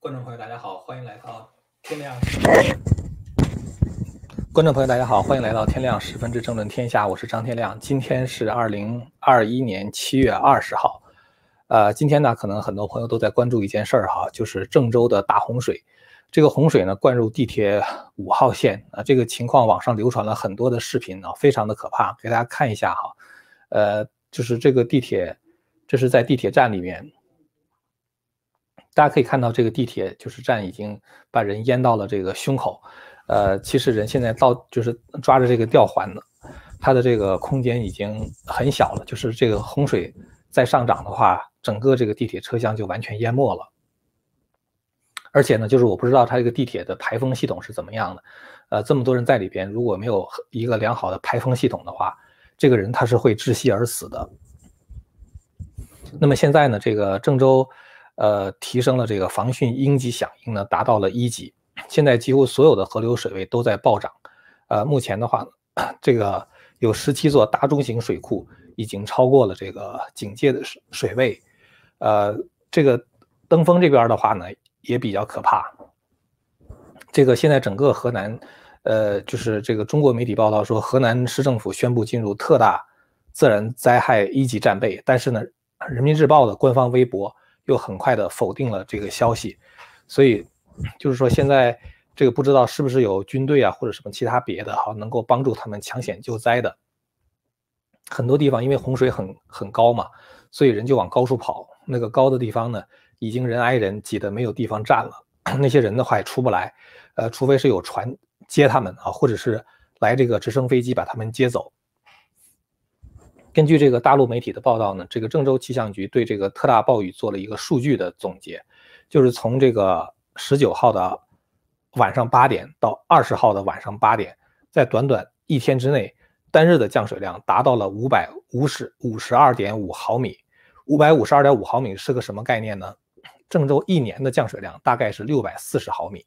观众朋友，大家好，欢迎来到天亮。观众朋友，大家好，欢迎来到天亮十分之争论天下，我是张天亮。今天是二零二一年七月二十号，呃，今天呢，可能很多朋友都在关注一件事儿哈，就是郑州的大洪水。这个洪水呢，灌入地铁五号线啊，这个情况网上流传了很多的视频啊，非常的可怕，给大家看一下哈。呃，就是这个地铁，这是在地铁站里面。大家可以看到，这个地铁就是站已经把人淹到了这个胸口，呃，其实人现在到就是抓着这个吊环呢，它的这个空间已经很小了。就是这个洪水再上涨的话，整个这个地铁车厢就完全淹没了。而且呢，就是我不知道它这个地铁的排风系统是怎么样的，呃，这么多人在里边，如果没有一个良好的排风系统的话，这个人他是会窒息而死的。那么现在呢，这个郑州。呃，提升了这个防汛应急响应呢，达到了一级。现在几乎所有的河流水位都在暴涨。呃，目前的话，这个有十七座大中型水库已经超过了这个警戒的水水位。呃，这个登封这边的话呢，也比较可怕。这个现在整个河南，呃，就是这个中国媒体报道说，河南市政府宣布进入特大自然灾害一级战备。但是呢，人民日报的官方微博。又很快的否定了这个消息，所以就是说现在这个不知道是不是有军队啊或者什么其他别的哈能够帮助他们抢险救灾的。很多地方因为洪水很很高嘛，所以人就往高处跑。那个高的地方呢，已经人挨人挤得没有地方站了。那些人的话也出不来，呃，除非是有船接他们啊，或者是来这个直升飞机把他们接走。根据这个大陆媒体的报道呢，这个郑州气象局对这个特大暴雨做了一个数据的总结，就是从这个十九号的晚上八点到二十号的晚上八点，在短短一天之内，单日的降水量达到了五百五十五十二点五毫米。五百五十二点五毫米是个什么概念呢？郑州一年的降水量大概是六百四十毫米。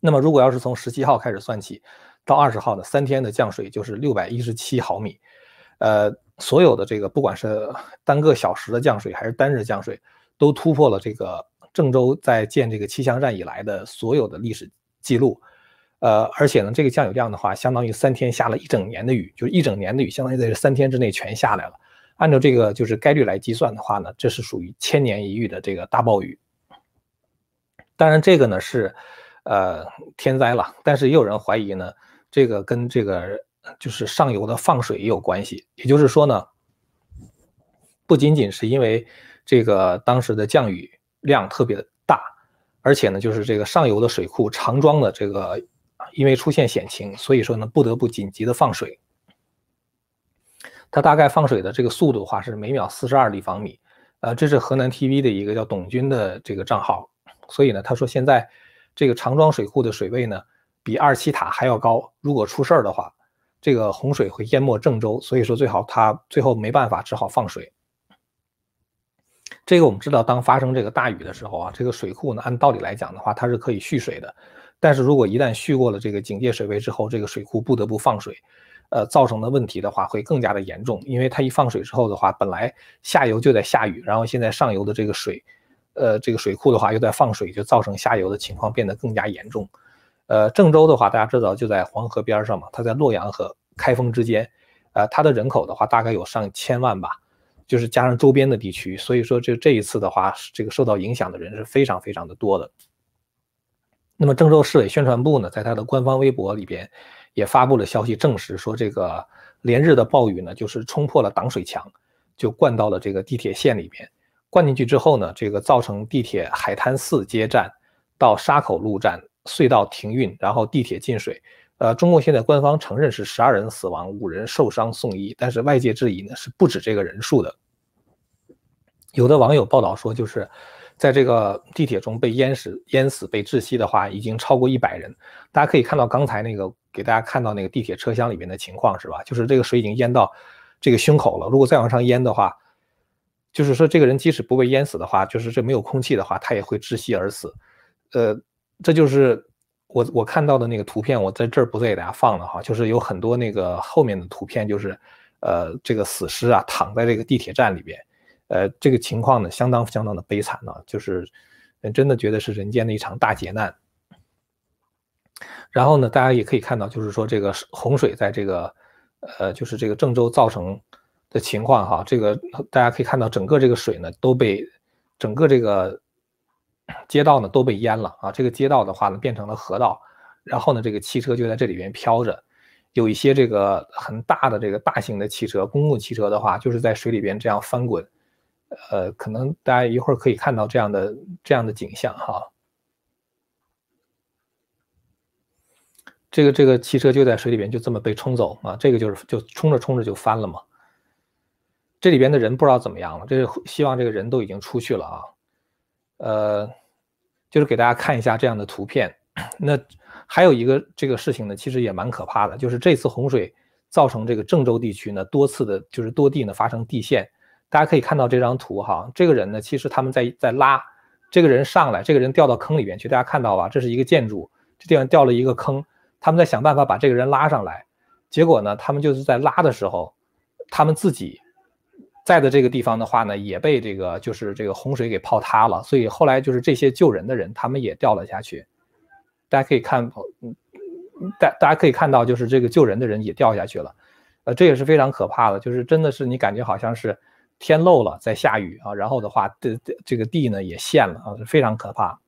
那么如果要是从十七号开始算起，到二十号的三天的降水就是六百一十七毫米。呃，所有的这个不管是单个小时的降水还是单日降水，都突破了这个郑州在建这个气象站以来的所有的历史记录。呃，而且呢，这个降雨量的话，相当于三天下了一整年的雨，就是一整年的雨，相当于在这三天之内全下来了。按照这个就是概率来计算的话呢，这是属于千年一遇的这个大暴雨。当然，这个呢是呃天灾了，但是也有人怀疑呢，这个跟这个。就是上游的放水也有关系，也就是说呢，不仅仅是因为这个当时的降雨量特别的大，而且呢，就是这个上游的水库长庄的这个因为出现险情，所以说呢，不得不紧急的放水。它大概放水的这个速度的话是每秒四十二立方米，呃，这是河南 TV 的一个叫董军的这个账号，所以呢，他说现在这个长庄水库的水位呢比二七塔还要高，如果出事儿的话。这个洪水会淹没郑州，所以说最好它最后没办法，只好放水。这个我们知道，当发生这个大雨的时候啊，这个水库呢，按道理来讲的话，它是可以蓄水的。但是如果一旦蓄过了这个警戒水位之后，这个水库不得不放水，呃，造成的问题的话会更加的严重。因为它一放水之后的话，本来下游就在下雨，然后现在上游的这个水，呃，这个水库的话又在放水，就造成下游的情况变得更加严重。呃，郑州的话，大家知道就在黄河边上嘛，它在洛阳和开封之间，呃，它的人口的话大概有上千万吧，就是加上周边的地区，所以说这这一次的话，这个受到影响的人是非常非常的多的。那么郑州市委宣传部呢，在它的官方微博里边也发布了消息，证实说这个连日的暴雨呢，就是冲破了挡水墙，就灌到了这个地铁线里边，灌进去之后呢，这个造成地铁海滩四街站到沙口路站。隧道停运，然后地铁进水。呃，中共现在官方承认是十二人死亡，五人受伤送医，但是外界质疑呢是不止这个人数的。有的网友报道说，就是在这个地铁中被淹死、淹死、被窒息的话，已经超过一百人。大家可以看到刚才那个给大家看到那个地铁车厢里面的情况是吧？就是这个水已经淹到这个胸口了。如果再往上淹的话，就是说这个人即使不被淹死的话，就是这没有空气的话，他也会窒息而死。呃。这就是我我看到的那个图片，我在这儿不再给大家放了哈，就是有很多那个后面的图片，就是呃这个死尸啊躺在这个地铁站里边，呃这个情况呢相当相当的悲惨呢，就是真的觉得是人间的一场大劫难。然后呢，大家也可以看到，就是说这个洪水在这个呃，就是这个郑州造成的情况哈，这个大家可以看到，整个这个水呢都被整个这个 街道呢都被淹了啊，这个街道的话呢变成了河道，然后呢这个汽车就在这里边飘着。有一些这个很大的这个大型的汽车，公共汽车的话，就是在水里边这样翻滚，呃，可能大家一会儿可以看到这样的这样的景象哈。这个这个汽车就在水里边就这么被冲走啊，这个就是就冲着冲着就翻了嘛。这里边的人不知道怎么样了，这是希望这个人都已经出去了啊。呃，就是给大家看一下这样的图片，那。还有一个这个事情呢，其实也蛮可怕的，就是这次洪水造成这个郑州地区呢多次的，就是多地呢发生地陷。大家可以看到这张图哈，这个人呢，其实他们在在拉这个人上来，这个人掉到坑里面去，大家看到吧？这是一个建筑，这地方掉了一个坑，他们在想办法把这个人拉上来。结果呢，他们就是在拉的时候，他们自己在的这个地方的话呢，也被这个就是这个洪水给泡塌了。所以后来就是这些救人的人，他们也掉了下去。大家可以看，嗯，大大家可以看到，就是这个救人的人也掉下去了，呃，这也是非常可怕的，就是真的是你感觉好像是天漏了，在下雨啊，然后的话，这这个地呢也陷了啊，非常可怕。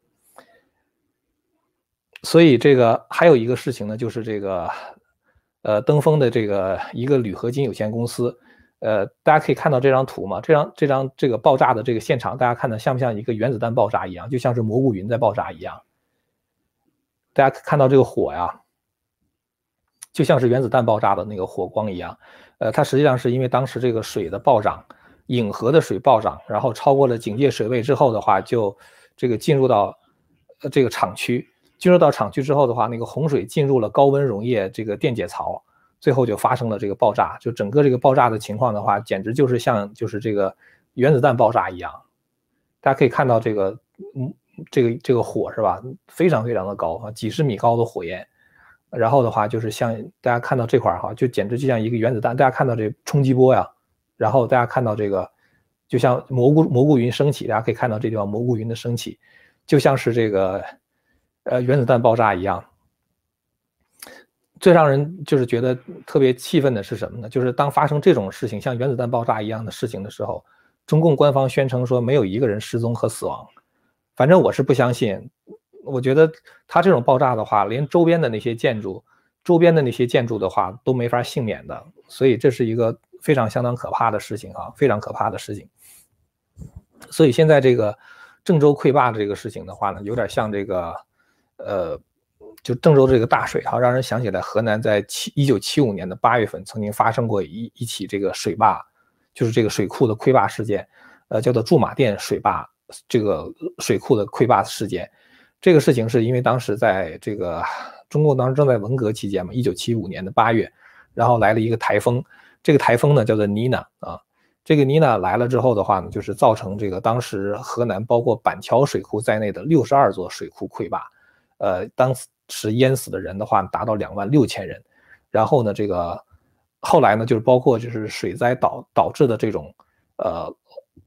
所以这个还有一个事情呢，就是这个，呃，登峰的这个一个铝合金有限公司，呃，大家可以看到这张图嘛，这张这张这个爆炸的这个现场，大家看的像不像一个原子弹爆炸一样，就像是蘑菇云在爆炸一样。大家看到这个火呀，就像是原子弹爆炸的那个火光一样。呃，它实际上是因为当时这个水的暴涨，引河的水暴涨，然后超过了警戒水位之后的话，就这个进入到呃这个厂区，进入到厂区之后的话，那个洪水进入了高温溶液这个电解槽，最后就发生了这个爆炸。就整个这个爆炸的情况的话，简直就是像就是这个原子弹爆炸一样。大家可以看到这个，嗯。这个这个火是吧？非常非常的高啊，几十米高的火焰。然后的话，就是像大家看到这块儿哈，就简直就像一个原子弹。大家看到这冲击波呀，然后大家看到这个，就像蘑菇蘑菇云升起。大家可以看到这地方蘑菇云的升起，就像是这个呃原子弹爆炸一样。最让人就是觉得特别气愤的是什么呢？就是当发生这种事情，像原子弹爆炸一样的事情的时候，中共官方宣称说没有一个人失踪和死亡。反正我是不相信，我觉得它这种爆炸的话，连周边的那些建筑，周边的那些建筑的话都没法幸免的，所以这是一个非常相当可怕的事情啊，非常可怕的事情。所以现在这个郑州溃坝的这个事情的话呢，有点像这个，呃，就郑州这个大水哈，让人想起来河南在七一九七五年的八月份曾经发生过一一起这个水坝，就是这个水库的溃坝事件，呃，叫做驻马店水坝。这个水库的溃坝事件，这个事情是因为当时在这个中共当时正在文革期间嘛，一九七五年的八月，然后来了一个台风，这个台风呢叫做妮娜啊，这个妮娜来了之后的话呢，就是造成这个当时河南包括板桥水库在内的六十二座水库溃坝，呃，当是淹死的人的话达到两万六千人，然后呢，这个后来呢就是包括就是水灾导导致的这种呃。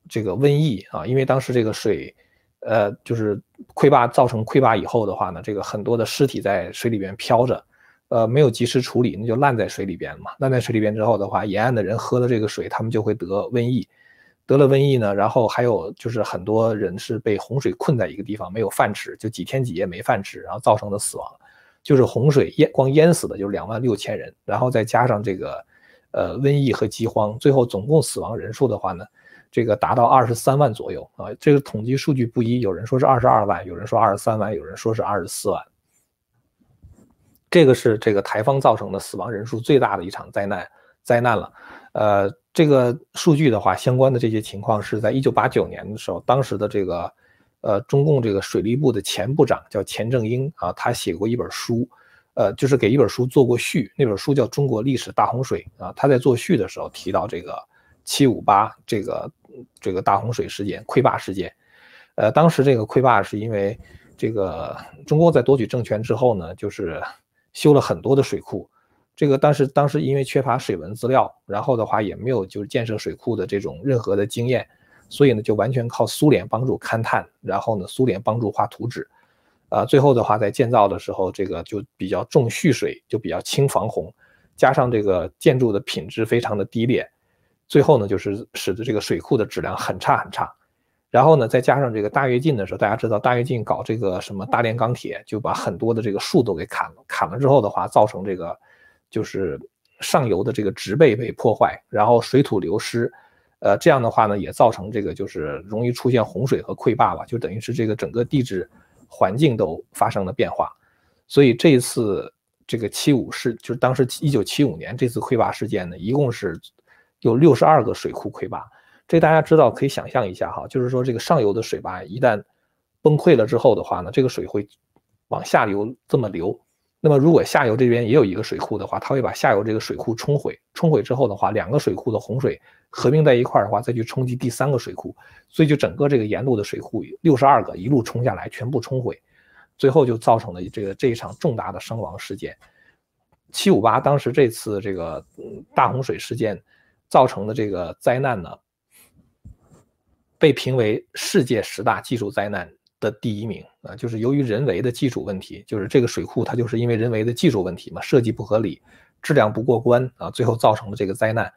这个瘟疫啊，因为当时这个水，呃，就是溃坝造成溃坝以后的话呢，这个很多的尸体在水里边漂着，呃，没有及时处理，那就烂在水里边嘛。烂在水里边之后的话，沿岸的人喝了这个水，他们就会得瘟疫。得了瘟疫呢，然后还有就是很多人是被洪水困在一个地方，没有饭吃，就几天几夜没饭吃，然后造成的死亡，就是洪水淹光淹死的就是两万六千人，然后再加上这个，呃，瘟疫和饥荒，最后总共死亡人数的话呢？这个达到二十三万左右啊，这个统计数据不一，有人说是二十二万，有人说二十三万，有人说是二十四万。这个是这个台风造成的死亡人数最大的一场灾难灾难了。呃，这个数据的话，相关的这些情况是在一九八九年的时候，当时的这个呃中共这个水利部的前部长叫钱正英啊，他写过一本书，呃，就是给一本书做过序，那本书叫《中国历史大洪水》啊，他在做序的时候提到这个七五八这个。这个大洪水事件、溃坝事件，呃，当时这个溃坝是因为这个中共在夺取政权之后呢，就是修了很多的水库，这个但是当时因为缺乏水文资料，然后的话也没有就是建设水库的这种任何的经验，所以呢就完全靠苏联帮助勘探，然后呢苏联帮助画图纸，啊，最后的话在建造的时候，这个就比较重蓄水，就比较轻防洪，加上这个建筑的品质非常的低劣，最后呢就是使得这个水库的质量很差很差。然后呢，再加上这个大跃进的时候，大家知道大跃进搞这个什么大炼钢铁，就把很多的这个树都给砍了。砍了之后的话，造成这个就是上游的这个植被被破坏，然后水土流失，呃，这样的话呢，也造成这个就是容易出现洪水和溃坝吧，就等于是这个整个地质环境都发生了变化。所以这一次这个七五事，就是当时一九七五年这次溃坝事件呢，一共是有六十二个水库溃坝。这大家知道，可以想象一下哈，就是说这个上游的水坝一旦崩溃了之后的话呢，这个水会往下流这么流。那么如果下游这边也有一个水库的话，它会把下游这个水库冲毁。冲毁之后的话，两个水库的洪水合并在一块儿的话，再去冲击第三个水库，所以就整个这个沿路的水库六十二个一路冲下来，全部冲毁，最后就造成了这个这一场重大的伤亡事件。七五八当时这次这个大洪水事件造成的这个灾难呢？被评为世界十大技术灾难的第一名啊，就是由于人为的技术问题，就是这个水库它就是因为人为的技术问题嘛，设计不合理，质量不过关啊，最后造成了这个灾难。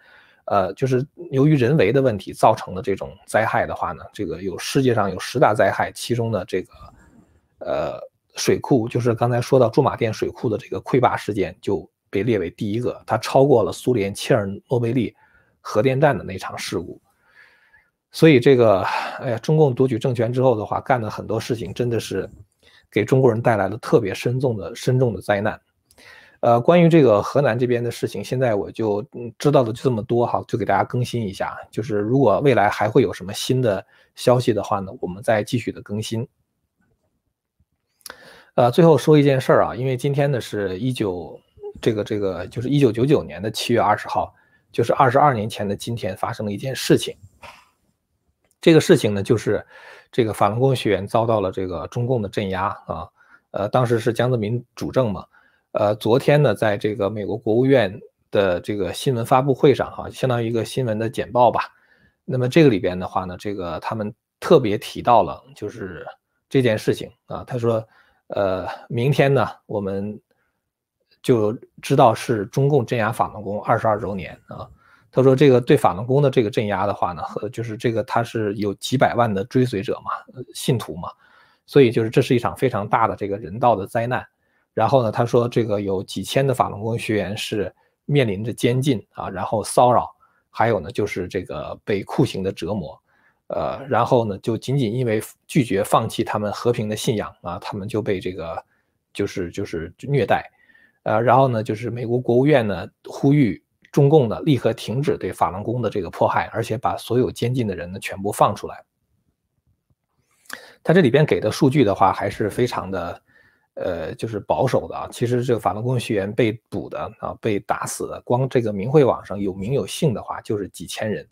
呃，就是由于人为的问题造成的这种灾害的话呢，这个有世界上有十大灾害，其中的这个呃水库，就是刚才说到驻马店水库的这个溃坝事件就被列为第一个，它超过了苏联切尔诺贝利核电站的那场事故。所以这个，哎呀，中共夺取政权之后的话，干的很多事情真的是给中国人带来了特别深重的、深重的灾难。呃，关于这个河南这边的事情，现在我就知道的就这么多哈，就给大家更新一下。就是如果未来还会有什么新的消息的话呢，我们再继续的更新。呃，最后说一件事儿啊，因为今天呢是一九这个这个就是一九九九年的七月二十号，就是二十二年前的今天发生了一件事情。这个事情呢，就是这个法轮功学员遭到了这个中共的镇压啊，呃，当时是江泽民主政嘛，呃，昨天呢，在这个美国国务院的这个新闻发布会上哈，相当于一个新闻的简报吧。那么这个里边的话呢，这个他们特别提到了就是这件事情啊，他说，呃，明天呢，我们就知道是中共镇压法轮功二十二周年啊。他说：“这个对法轮功的这个镇压的话呢，和就是这个他是有几百万的追随者嘛，信徒嘛，所以就是这是一场非常大的这个人道的灾难。然后呢，他说这个有几千的法轮功学员是面临着监禁啊，然后骚扰，还有呢就是这个被酷刑的折磨，呃，然后呢就仅仅因为拒绝放弃他们和平的信仰啊，他们就被这个就是就是虐待，呃，然后呢就是美国国务院呢呼吁。”中共呢，立刻停止对法轮功的这个迫害，而且把所有监禁的人呢全部放出来。他这里边给的数据的话，还是非常的，呃，就是保守的啊。其实这个法轮功学员被捕的啊，被打死的，光这个明慧网上有名有姓的话，就是几千人。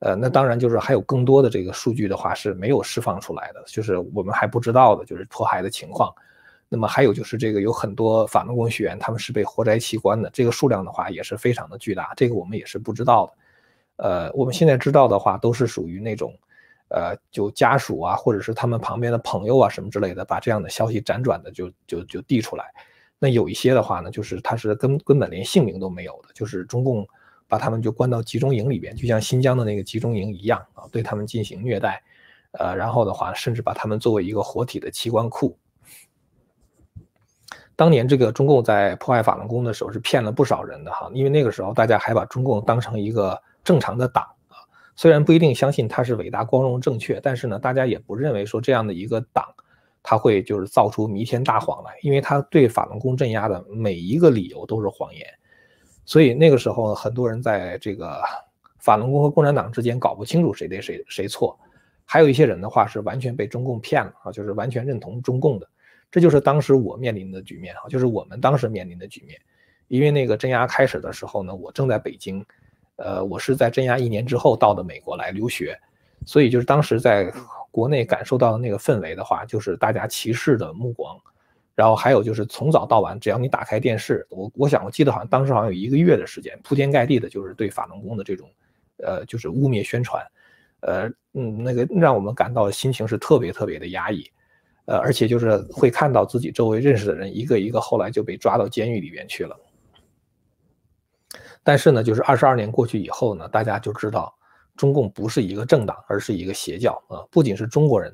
呃，那当然就是还有更多的这个数据的话是没有释放出来的，就是我们还不知道的，就是迫害的情况。那么还有就是这个有很多法轮功学员，他们是被活摘器官的，这个数量的话也是非常的巨大，这个我们也是不知道的。呃，我们现在知道的话，都是属于那种，呃，就家属啊，或者是他们旁边的朋友啊什么之类的，把这样的消息辗转的就就就递出来。那有一些的话呢，就是他是根根本连姓名都没有的，就是中共把他们就关到集中营里边，就像新疆的那个集中营一样啊，对他们进行虐待，呃，然后的话甚至把他们作为一个活体的器官库。当年这个中共在破坏法轮功的时候是骗了不少人的哈，因为那个时候大家还把中共当成一个正常的党啊，虽然不一定相信他是伟大、光荣、正确，但是呢，大家也不认为说这样的一个党他会就是造出弥天大谎来，因为他对法轮功镇压的每一个理由都是谎言，所以那个时候很多人在这个法轮功和共产党之间搞不清楚谁对谁谁错，还有一些人的话是完全被中共骗了啊，就是完全认同中共的。这就是当时我面临的局面啊，就是我们当时面临的局面。因为那个镇压开始的时候呢，我正在北京，呃，我是在镇压一年之后到的美国来留学，所以就是当时在国内感受到的那个氛围的话，就是大家歧视的目光，然后还有就是从早到晚，只要你打开电视，我我想我记得好像当时好像有一个月的时间，铺天盖地的就是对法轮功的这种，呃，就是污蔑宣传，呃，嗯，那个让我们感到心情是特别特别的压抑，呃，而且就是会看到自己周围认识的人一个一个后来就被抓到监狱里边去了。但是呢，就是二十二年过去以后呢，大家就知道中共不是一个政党，而是一个邪教啊！不仅是中国人，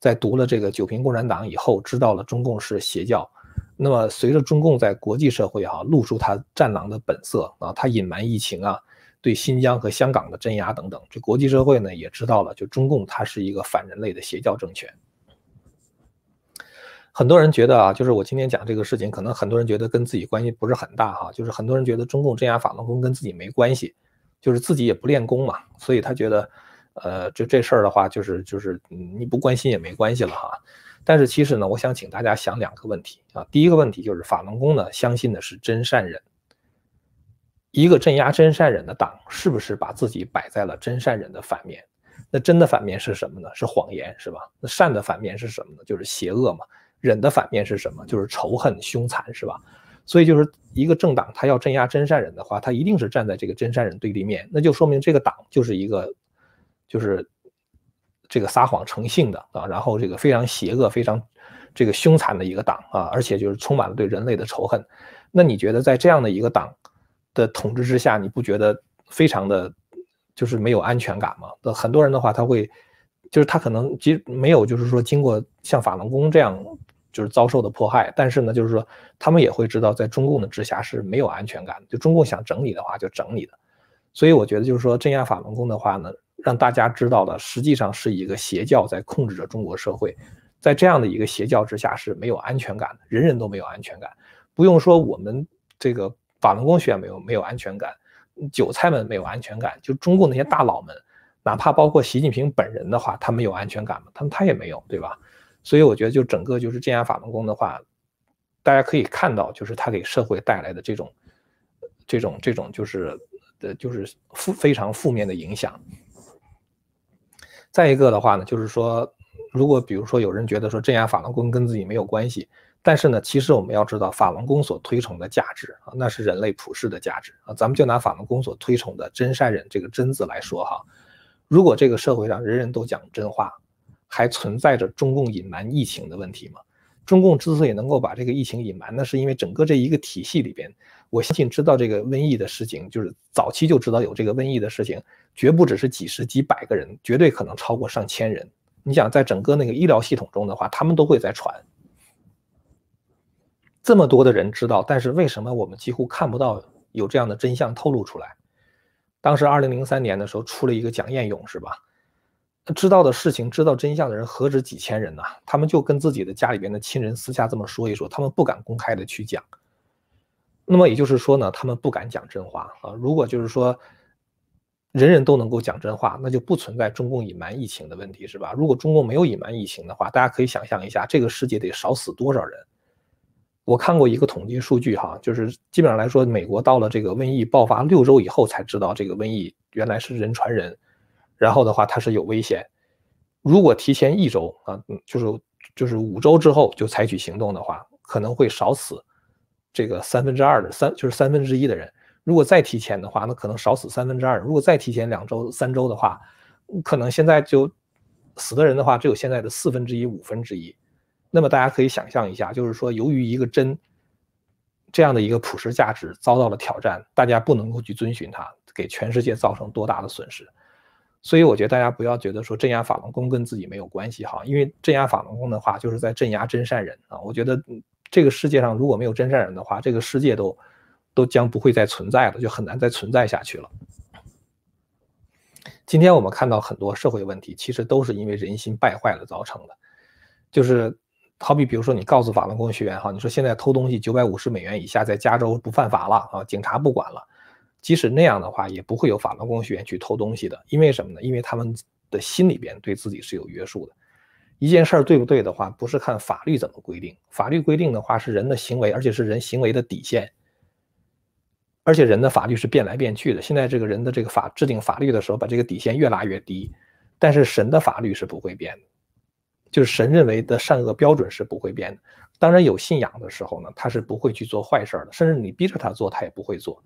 在读了这个《九平共产党》以后，知道了中共是邪教。那么随着中共在国际社会哈露出他战狼的本色啊，他隐瞒疫情啊，对新疆和香港的镇压等等，这国际社会呢也知道了，就中共它是一个反人类的邪教政权。很多人觉得啊，就是我今天讲这个事情，可能很多人觉得跟自己关系不是很大哈，就是很多人觉得中共镇压法轮功跟自己没关系，就是自己也不练功嘛，所以他觉得，呃，就这事儿的话，就是就是你不关心也没关系了哈。但是其实呢，我想请大家想两个问题啊，第一个问题就是法轮功呢，相信的是真善忍，一个镇压真善忍的党，是不是把自己摆在了真善忍的反面？那真的反面是什么呢？是谎言，是吧？那善的反面是什么呢？就是邪恶嘛。忍的反面是什么？就是仇恨、凶残，是吧？所以就是一个政党，他要镇压真善人的话，他一定是站在这个真善人对立面，那就说明这个党就是一个，就是这个撒谎成性的啊，然后这个非常邪恶、非常这个凶残的一个党啊，而且就是充满了对人类的仇恨。那你觉得在这样的一个党的统治之下，你不觉得非常的，就是没有安全感吗？那很多人的话，他会，就是他可能即没有，就是说经过像法轮功这样。就是遭受的迫害，但是呢，就是说他们也会知道，在中共的治辖是没有安全感的。就中共想整你的话，就整你的。所以我觉得，就是说镇压法轮功的话呢，让大家知道了，实际上是一个邪教在控制着中国社会。在这样的一个邪教之下是没有安全感的，人人都没有安全感。不用说我们这个法轮功学员没有没有安全感，韭菜们没有安全感，就中共那些大佬们，哪怕包括习近平本人的话，他们有安全感吗？他们他也没有，对吧？所以我觉得，就整个就是镇压法轮功的话，大家可以看到，就是它给社会带来的这种、这种、这种，就是的，就是负非常负面的影响。再一个的话呢，就是说，如果比如说有人觉得说镇压法轮功跟自己没有关系，但是呢，其实我们要知道，法轮功所推崇的价值啊，那是人类普世的价值啊。咱们就拿法轮功所推崇的真善忍这个真字来说哈，如果这个社会上人人都讲真话。还存在着中共隐瞒疫情的问题吗？中共之所以能够把这个疫情隐瞒，那是因为整个这一个体系里边，我相信知道这个瘟疫的事情，就是早期就知道有这个瘟疫的事情，绝不只是几十几百个人，绝对可能超过上千人。你想，在整个那个医疗系统中的话，他们都会在传。这么多的人知道，但是为什么我们几乎看不到有这样的真相透露出来？当时二零零三年的时候出了一个蒋彦勇，是吧？知道的事情、知道真相的人何止几千人呐？他们就跟自己的家里边的亲人私下这么说一说，他们不敢公开的去讲。那么也就是说呢，他们不敢讲真话啊。如果就是说人人都能够讲真话，那就不存在中共隐瞒疫情的问题，是吧？如果中共没有隐瞒疫情的话，大家可以想象一下，这个世界得少死多少人。我看过一个统计数据哈，就是基本上来说，美国到了这个瘟疫爆发六周以后才知道这个瘟疫原来是人传人。然后的话，它是有危险。如果提前一周啊，就是就是五周之后就采取行动的话，可能会少死这个三分之二的三，就是三分之一的人。如果再提前的话，那可能少死三分之二。如果再提前两周、三周的话，可能现在就死的人的话，只有现在的四分之一、五分之一。那么大家可以想象一下，就是说，由于一个针这样的一个普世价值遭到了挑战，大家不能够去遵循它，给全世界造成多大的损失。所以我觉得大家不要觉得说镇压法轮功跟自己没有关系哈，因为镇压法轮功的话，就是在镇压真善人啊。我觉得这个世界上如果没有真善人的话，这个世界都都将不会再存在了，就很难再存在下去了。今天我们看到很多社会问题，其实都是因为人心败坏了造成的。就是好比比如说你告诉法轮功学员哈，你说现在偷东西九百五十美元以下在加州不犯法了啊，警察不管了。即使那样的话，也不会有法轮功学员去偷东西的，因为什么呢？因为他们的心里边对自己是有约束的。一件事儿对不对的话，不是看法律怎么规定，法律规定的话是人的行为，而且是人行为的底线。而且人的法律是变来变去的，现在这个人的这个法制定法律的时候，把这个底线越拉越低。但是神的法律是不会变的，就是神认为的善恶标准是不会变的。当然有信仰的时候呢，他是不会去做坏事的，甚至你逼着他做，他也不会做。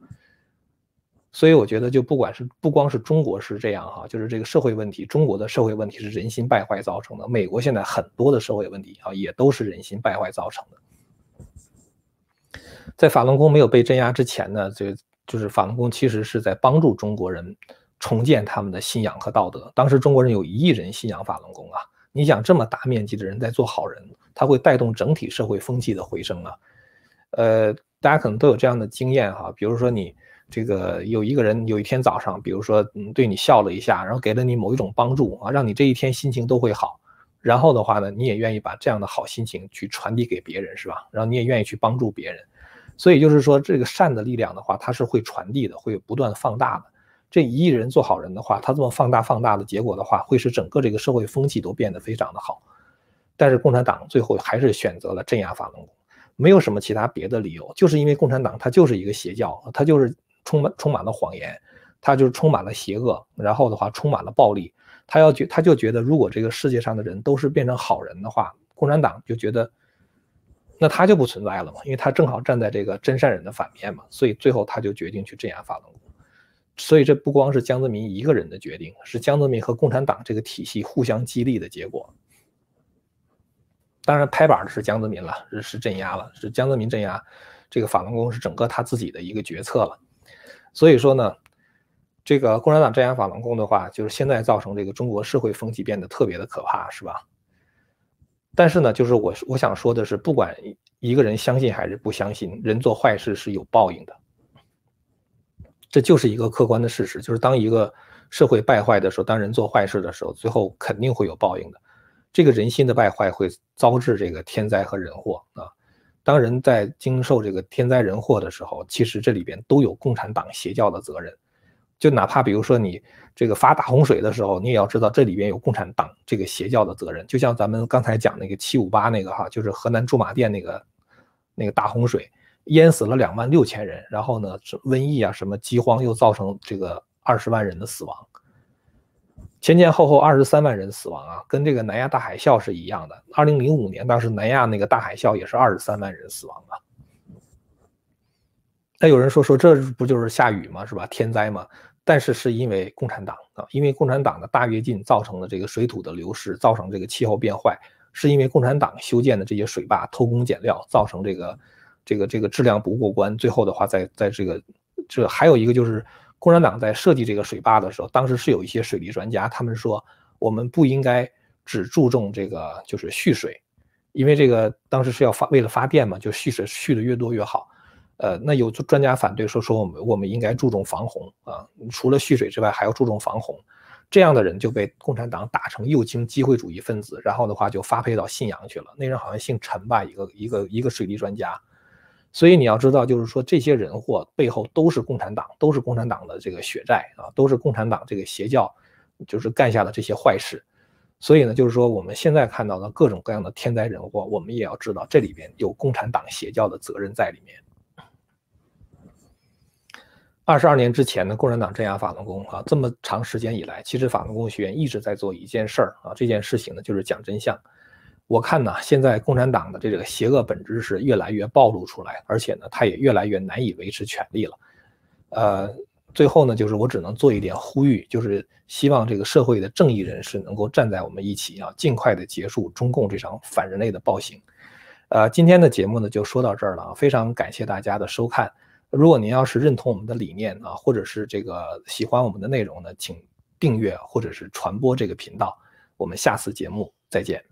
所以我觉得，就不管是不光是中国是这样哈，就是这个社会问题，中国的社会问题是人心败坏造成的。美国现在很多的社会问题啊，也都是人心败坏造成的。在法轮功没有被镇压之前呢，这就是法轮功其实是在帮助中国人重建他们的信仰和道德。当时中国人有一亿人信仰法轮功啊，你想这么大面积的人在做好人，他会带动整体社会风气的回升啊。呃，大家可能都有这样的经验哈，比如说你。这个有一个人有一天早上，比如说嗯对你笑了一下，然后给了你某一种帮助啊，让你这一天心情都会好。然后的话呢，你也愿意把这样的好心情去传递给别人，是吧？然后你也愿意去帮助别人。所以就是说，这个善的力量的话，它是会传递的，会不断放大的。这一亿人做好人的话，他这么放大放大的结果的话，会使整个这个社会风气都变得非常的好。但是共产党最后还是选择了镇压法轮功，没有什么其他别的理由，就是因为共产党它就是一个邪教，它就是。充满充满了谎言，他就是充满了邪恶，然后的话充满了暴力。他要觉他就觉得，如果这个世界上的人都是变成好人的话，共产党就觉得，那他就不存在了嘛，因为他正好站在这个真善人的反面嘛。所以最后他就决定去镇压法轮功。所以这不光是江泽民一个人的决定，是江泽民和共产党这个体系互相激励的结果。当然拍板的是江泽民了，是是镇压了，是江泽民镇压这个法轮功是整个他自己的一个决策了。所以说呢，这个共产党镇压法轮功的话，就是现在造成这个中国社会风气变得特别的可怕，是吧？但是呢，就是我我想说的是，不管一个人相信还是不相信，人做坏事是有报应的，这就是一个客观的事实。就是当一个社会败坏的时候，当人做坏事的时候，最后肯定会有报应的。这个人心的败坏会遭致这个天灾和人祸啊。当人在经受这个天灾人祸的时候，其实这里边都有共产党邪教的责任。就哪怕比如说你这个发大洪水的时候，你也要知道这里边有共产党这个邪教的责任。就像咱们刚才讲那个七五八那个哈，就是河南驻马店那个那个大洪水，淹死了两万六千人，然后呢，瘟疫啊什么饥荒又造成这个二十万人的死亡。前前后后二十三万人死亡啊，跟这个南亚大海啸是一样的。二零零五年当时南亚那个大海啸也是二十三万人死亡啊。那有人说说这不就是下雨吗？是吧？天灾吗？但是是因为共产党啊，因为共产党的大跃进造成的这个水土的流失，造成这个气候变坏，是因为共产党修建的这些水坝偷工减料，造成这个这个这个质量不过关。最后的话，在在这个这还有一个就是。共产党在设计这个水坝的时候，当时是有一些水利专家，他们说我们不应该只注重这个就是蓄水，因为这个当时是要发为了发电嘛，就蓄水蓄的越多越好。呃，那有专家反对说说我们我们应该注重防洪啊，除了蓄水之外还要注重防洪。这样的人就被共产党打成右倾机会主义分子，然后的话就发配到信阳去了。那人好像姓陈吧，一个一个一个水利专家。所以你要知道，就是说这些人祸背后都是共产党，都是共产党的这个血债啊，都是共产党这个邪教，就是干下的这些坏事。所以呢，就是说我们现在看到的各种各样的天灾人祸，我们也要知道这里边有共产党邪教的责任在里面。二十二年之前呢，共产党镇压法轮功啊，这么长时间以来，其实法轮功学员一直在做一件事儿啊，这件事情呢就是讲真相。我看呢，现在共产党的这个邪恶本质是越来越暴露出来，而且呢，他也越来越难以维持权力了。呃，最后呢，就是我只能做一点呼吁，就是希望这个社会的正义人士能够站在我们一起啊，尽快的结束中共这场反人类的暴行。呃，今天的节目呢就说到这儿了啊，非常感谢大家的收看。如果您要是认同我们的理念啊，或者是这个喜欢我们的内容呢，请订阅或者是传播这个频道。我们下次节目再见。